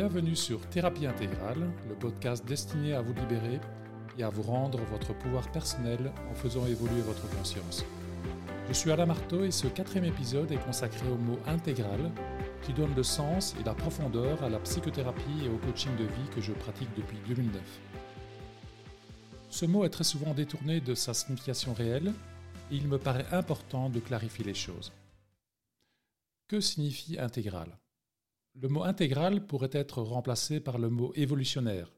bienvenue sur Thérapie intégrale, le podcast destiné à vous libérer et à vous rendre votre pouvoir personnel en faisant évoluer votre conscience. Je suis Alain Marteau et ce quatrième épisode est consacré au mot intégral qui donne le sens et la profondeur à la psychothérapie et au coaching de vie que je pratique depuis 2009. Ce mot est très souvent détourné de sa signification réelle et il me paraît important de clarifier les choses. Que signifie intégral? Le mot intégral pourrait être remplacé par le mot évolutionnaire.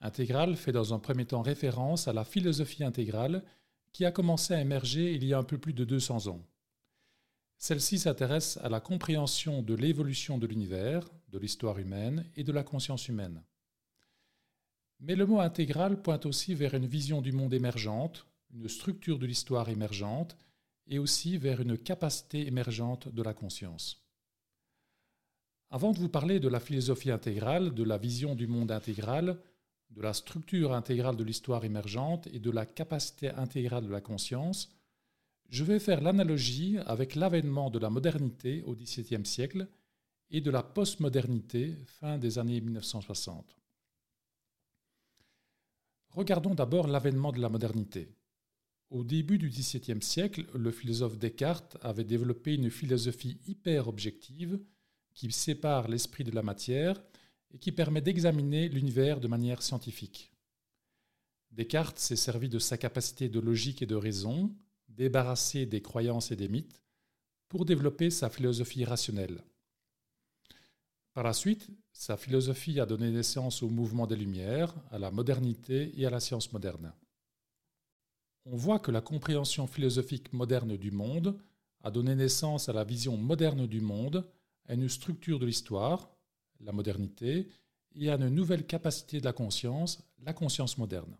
Intégral fait dans un premier temps référence à la philosophie intégrale qui a commencé à émerger il y a un peu plus de 200 ans. Celle-ci s'intéresse à la compréhension de l'évolution de l'univers, de l'histoire humaine et de la conscience humaine. Mais le mot intégral pointe aussi vers une vision du monde émergente, une structure de l'histoire émergente, et aussi vers une capacité émergente de la conscience. Avant de vous parler de la philosophie intégrale, de la vision du monde intégral, de la structure intégrale de l'histoire émergente et de la capacité intégrale de la conscience, je vais faire l'analogie avec l'avènement de la modernité au XVIIe siècle et de la postmodernité fin des années 1960. Regardons d'abord l'avènement de la modernité. Au début du XVIIe siècle, le philosophe Descartes avait développé une philosophie hyper objective qui sépare l'esprit de la matière et qui permet d'examiner l'univers de manière scientifique. Descartes s'est servi de sa capacité de logique et de raison, débarrassé des croyances et des mythes, pour développer sa philosophie rationnelle. Par la suite, sa philosophie a donné naissance au mouvement des Lumières, à la modernité et à la science moderne. On voit que la compréhension philosophique moderne du monde a donné naissance à la vision moderne du monde, à une structure de l'histoire, la modernité, et à une nouvelle capacité de la conscience, la conscience moderne.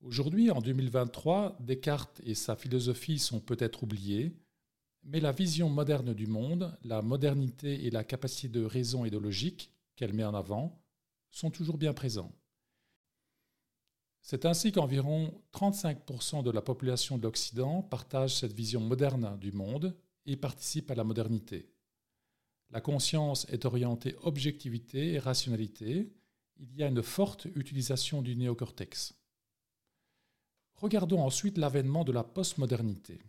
Aujourd'hui, en 2023, Descartes et sa philosophie sont peut-être oubliés, mais la vision moderne du monde, la modernité et la capacité de raison et de logique qu'elle met en avant sont toujours bien présents. C'est ainsi qu'environ 35% de la population de l'Occident partage cette vision moderne du monde et participe à la modernité. La conscience est orientée objectivité et rationalité. Il y a une forte utilisation du néocortex. Regardons ensuite l'avènement de la postmodernité.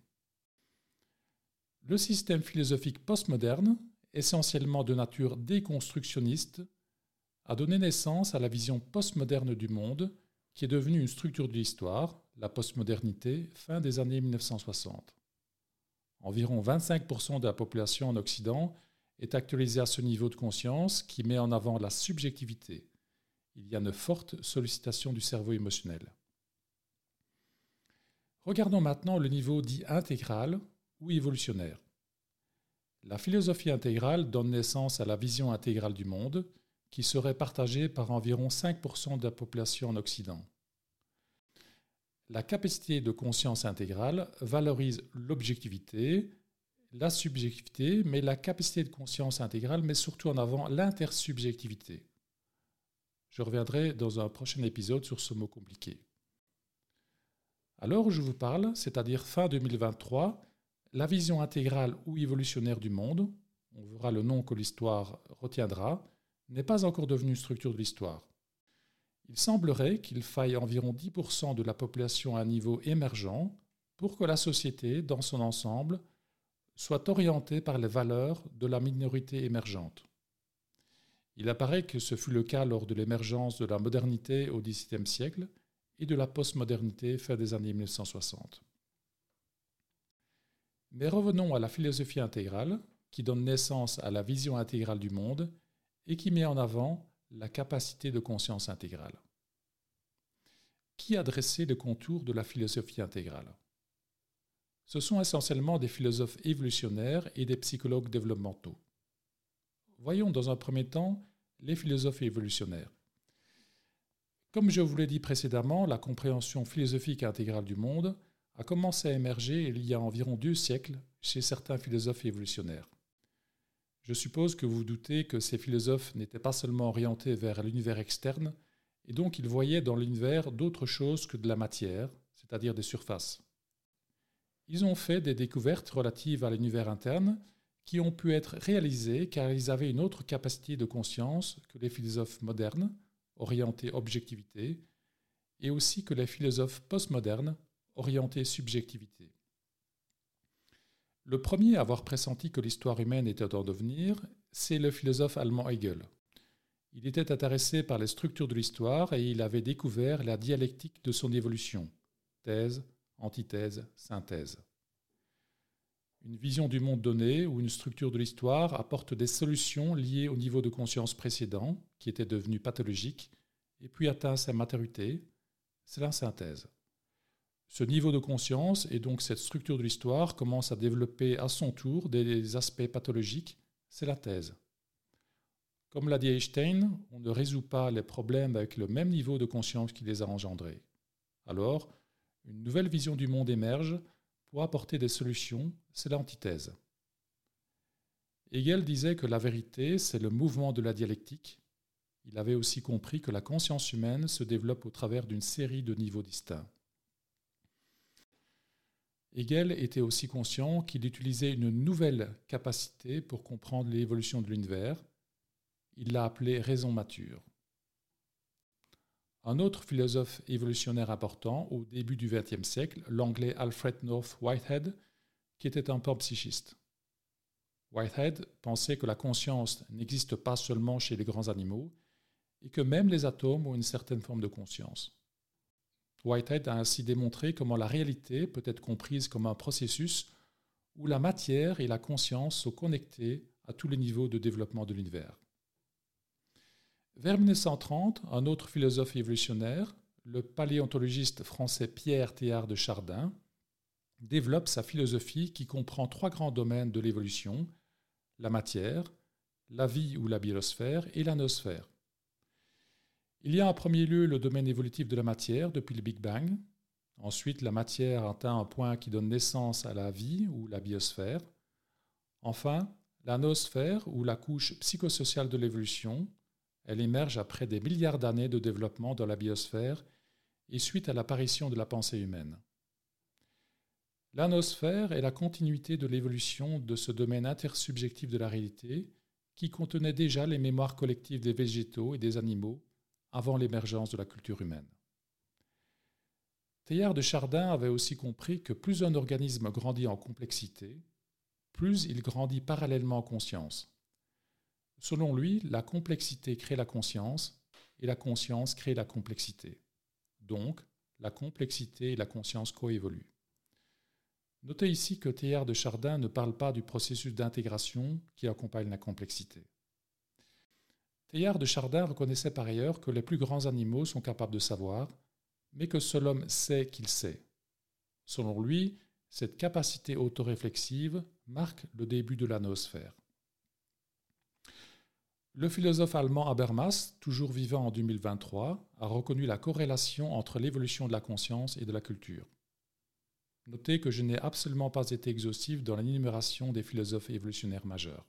Le système philosophique postmoderne, essentiellement de nature déconstructionniste, a donné naissance à la vision postmoderne du monde, qui est devenue une structure de l'histoire, la postmodernité, fin des années 1960. Environ 25% de la population en Occident est actualisée à ce niveau de conscience qui met en avant la subjectivité. Il y a une forte sollicitation du cerveau émotionnel. Regardons maintenant le niveau dit intégral ou évolutionnaire. La philosophie intégrale donne naissance à la vision intégrale du monde, qui serait partagée par environ 5% de la population en Occident. La capacité de conscience intégrale valorise l'objectivité, la subjectivité, mais la capacité de conscience intégrale met surtout en avant l'intersubjectivité. Je reviendrai dans un prochain épisode sur ce mot compliqué. Alors je vous parle, c'est-à-dire fin 2023, la vision intégrale ou évolutionnaire du monde, on verra le nom que l'histoire retiendra, n'est pas encore devenue structure de l'histoire. Il semblerait qu'il faille environ 10% de la population à niveau émergent pour que la société, dans son ensemble, soit orientée par les valeurs de la minorité émergente. Il apparaît que ce fut le cas lors de l'émergence de la modernité au XVIIe siècle et de la postmodernité fin des années 1960. Mais revenons à la philosophie intégrale, qui donne naissance à la vision intégrale du monde et qui met en avant la capacité de conscience intégrale. Qui a dressé le contour de la philosophie intégrale? Ce sont essentiellement des philosophes évolutionnaires et des psychologues développementaux. Voyons dans un premier temps les philosophes évolutionnaires. Comme je vous l'ai dit précédemment, la compréhension philosophique intégrale du monde a commencé à émerger il y a environ deux siècles chez certains philosophes évolutionnaires. Je suppose que vous doutez que ces philosophes n'étaient pas seulement orientés vers l'univers externe, et donc ils voyaient dans l'univers d'autres choses que de la matière, c'est-à-dire des surfaces. Ils ont fait des découvertes relatives à l'univers interne qui ont pu être réalisés car ils avaient une autre capacité de conscience que les philosophes modernes, orientés objectivité, et aussi que les philosophes postmodernes, orientés subjectivité. Le premier à avoir pressenti que l'histoire humaine était en devenir, c'est le philosophe allemand Hegel. Il était intéressé par les structures de l'histoire et il avait découvert la dialectique de son évolution, thèse, antithèse, synthèse. Une vision du monde donné ou une structure de l'histoire apporte des solutions liées au niveau de conscience précédent, qui était devenu pathologique, et puis atteint sa maturité, c'est la synthèse. Ce niveau de conscience et donc cette structure de l'histoire commence à développer à son tour des aspects pathologiques, c'est la thèse. Comme l'a dit Einstein, on ne résout pas les problèmes avec le même niveau de conscience qui les a engendrés. Alors, une nouvelle vision du monde émerge pour apporter des solutions, c'est l'antithèse. Hegel disait que la vérité, c'est le mouvement de la dialectique. Il avait aussi compris que la conscience humaine se développe au travers d'une série de niveaux distincts. Hegel était aussi conscient qu'il utilisait une nouvelle capacité pour comprendre l'évolution de l'univers. Il l'a appelée raison mature. Un autre philosophe évolutionnaire important au début du XXe siècle, l'anglais Alfred North Whitehead, qui était un psychiste. Whitehead pensait que la conscience n'existe pas seulement chez les grands animaux et que même les atomes ont une certaine forme de conscience. Whitehead a ainsi démontré comment la réalité peut être comprise comme un processus où la matière et la conscience sont connectées à tous les niveaux de développement de l'univers. Vers 1930, un autre philosophe évolutionnaire, le paléontologiste français Pierre Théard de Chardin, développe sa philosophie qui comprend trois grands domaines de l'évolution, la matière, la vie ou la biosphère et la nosphère. Il y a en premier lieu le domaine évolutif de la matière depuis le Big Bang. Ensuite, la matière atteint un point qui donne naissance à la vie ou la biosphère. Enfin, la nosphère ou la couche psychosociale de l'évolution, elle émerge après des milliards d'années de développement dans la biosphère et suite à l'apparition de la pensée humaine. L'anosphère est la continuité de l'évolution de ce domaine intersubjectif de la réalité qui contenait déjà les mémoires collectives des végétaux et des animaux avant l'émergence de la culture humaine. Teilhard de Chardin avait aussi compris que plus un organisme grandit en complexité, plus il grandit parallèlement en conscience. Selon lui, la complexité crée la conscience et la conscience crée la complexité. Donc, la complexité et la conscience coévoluent. Notez ici que Théard de Chardin ne parle pas du processus d'intégration qui accompagne la complexité. Théard de Chardin reconnaissait par ailleurs que les plus grands animaux sont capables de savoir, mais que seul homme sait qu'il sait. Selon lui, cette capacité autoréflexive marque le début de la noosphère. Le philosophe allemand Habermas, toujours vivant en 2023, a reconnu la corrélation entre l'évolution de la conscience et de la culture. Notez que je n'ai absolument pas été exhaustif dans l'énumération des philosophes évolutionnaires majeurs.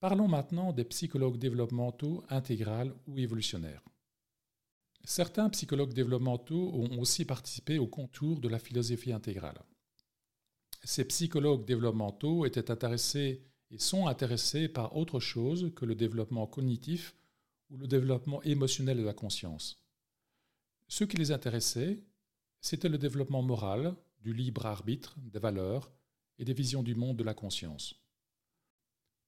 Parlons maintenant des psychologues développementaux intégrales ou évolutionnaires. Certains psychologues développementaux ont aussi participé au contour de la philosophie intégrale. Ces psychologues développementaux étaient intéressés sont intéressés par autre chose que le développement cognitif ou le développement émotionnel de la conscience. Ce qui les intéressait, c'était le développement moral, du libre arbitre, des valeurs et des visions du monde de la conscience.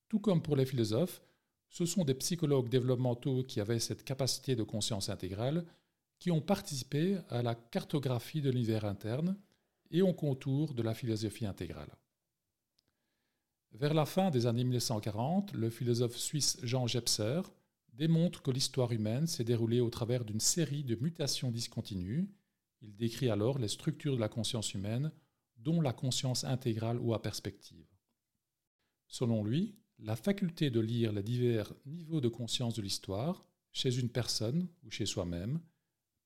Tout comme pour les philosophes, ce sont des psychologues développementaux qui avaient cette capacité de conscience intégrale qui ont participé à la cartographie de l'univers interne et au contour de la philosophie intégrale. Vers la fin des années 1940, le philosophe suisse Jean Jepser démontre que l'histoire humaine s'est déroulée au travers d'une série de mutations discontinues. Il décrit alors les structures de la conscience humaine, dont la conscience intégrale ou à perspective. Selon lui, la faculté de lire les divers niveaux de conscience de l'histoire, chez une personne ou chez soi-même,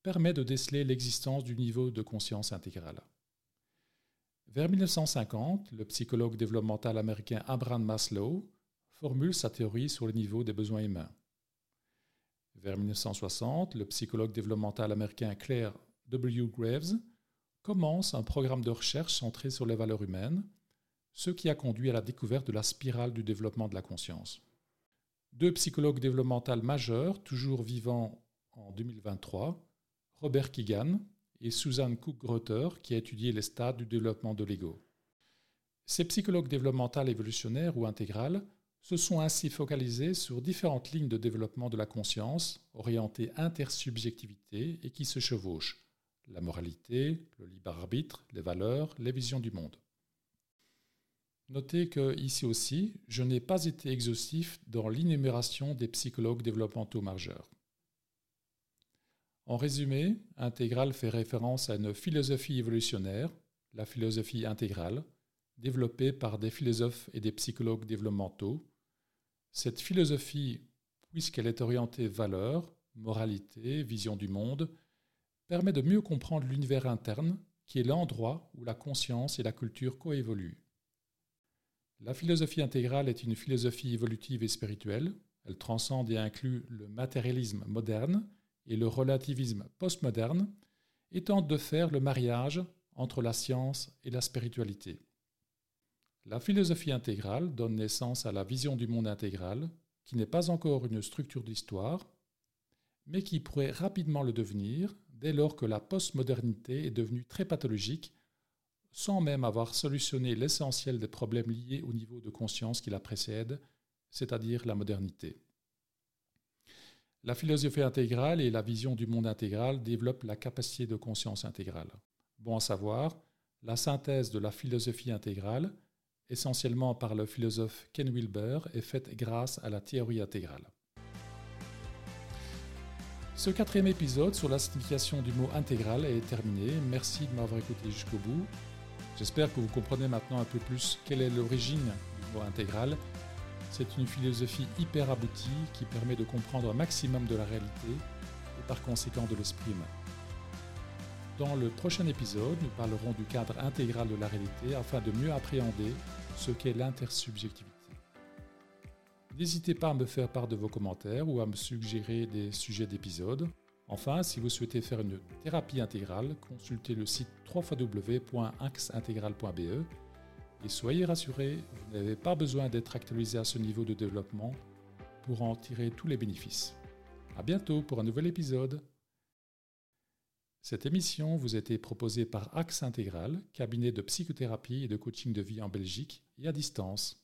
permet de déceler l'existence du niveau de conscience intégrale. Vers 1950, le psychologue développemental américain Abraham Maslow formule sa théorie sur le niveau des besoins humains. Vers 1960, le psychologue développemental américain Claire W. Graves commence un programme de recherche centré sur les valeurs humaines, ce qui a conduit à la découverte de la spirale du développement de la conscience. Deux psychologues développementaux majeurs, toujours vivants en 2023, Robert Keegan et Susan Cook-Grotter, qui a étudié les stades du développement de l'ego. Ces psychologues développementaux évolutionnaires ou intégrales se sont ainsi focalisés sur différentes lignes de développement de la conscience, orientées intersubjectivité et qui se chevauchent la moralité, le libre arbitre, les valeurs, les visions du monde. Notez que ici aussi, je n'ai pas été exhaustif dans l'énumération des psychologues développementaux majeurs. En résumé, Intégral fait référence à une philosophie évolutionnaire, la philosophie intégrale, développée par des philosophes et des psychologues développementaux. Cette philosophie, puisqu'elle est orientée valeurs, moralité, vision du monde, permet de mieux comprendre l'univers interne, qui est l'endroit où la conscience et la culture coévoluent. La philosophie intégrale est une philosophie évolutive et spirituelle. Elle transcende et inclut le matérialisme moderne et le relativisme postmoderne et tente de faire le mariage entre la science et la spiritualité. La philosophie intégrale donne naissance à la vision du monde intégral, qui n'est pas encore une structure d'histoire, mais qui pourrait rapidement le devenir dès lors que la postmodernité est devenue très pathologique, sans même avoir solutionné l'essentiel des problèmes liés au niveau de conscience qui la précède, c'est-à-dire la modernité. La philosophie intégrale et la vision du monde intégral développent la capacité de conscience intégrale. Bon à savoir, la synthèse de la philosophie intégrale, essentiellement par le philosophe Ken Wilber, est faite grâce à la théorie intégrale. Ce quatrième épisode sur la signification du mot intégral est terminé. Merci de m'avoir écouté jusqu'au bout. J'espère que vous comprenez maintenant un peu plus quelle est l'origine du mot intégral c'est une philosophie hyper aboutie qui permet de comprendre un maximum de la réalité et par conséquent de l'esprit humain. Dans le prochain épisode, nous parlerons du cadre intégral de la réalité afin de mieux appréhender ce qu'est l'intersubjectivité. N'hésitez pas à me faire part de vos commentaires ou à me suggérer des sujets d'épisodes. Enfin, si vous souhaitez faire une thérapie intégrale, consultez le site www.axintegral.be et soyez rassurés, vous n'avez pas besoin d'être actualisé à ce niveau de développement pour en tirer tous les bénéfices. A bientôt pour un nouvel épisode. Cette émission vous a été proposée par Axe Intégral, cabinet de psychothérapie et de coaching de vie en Belgique et à distance.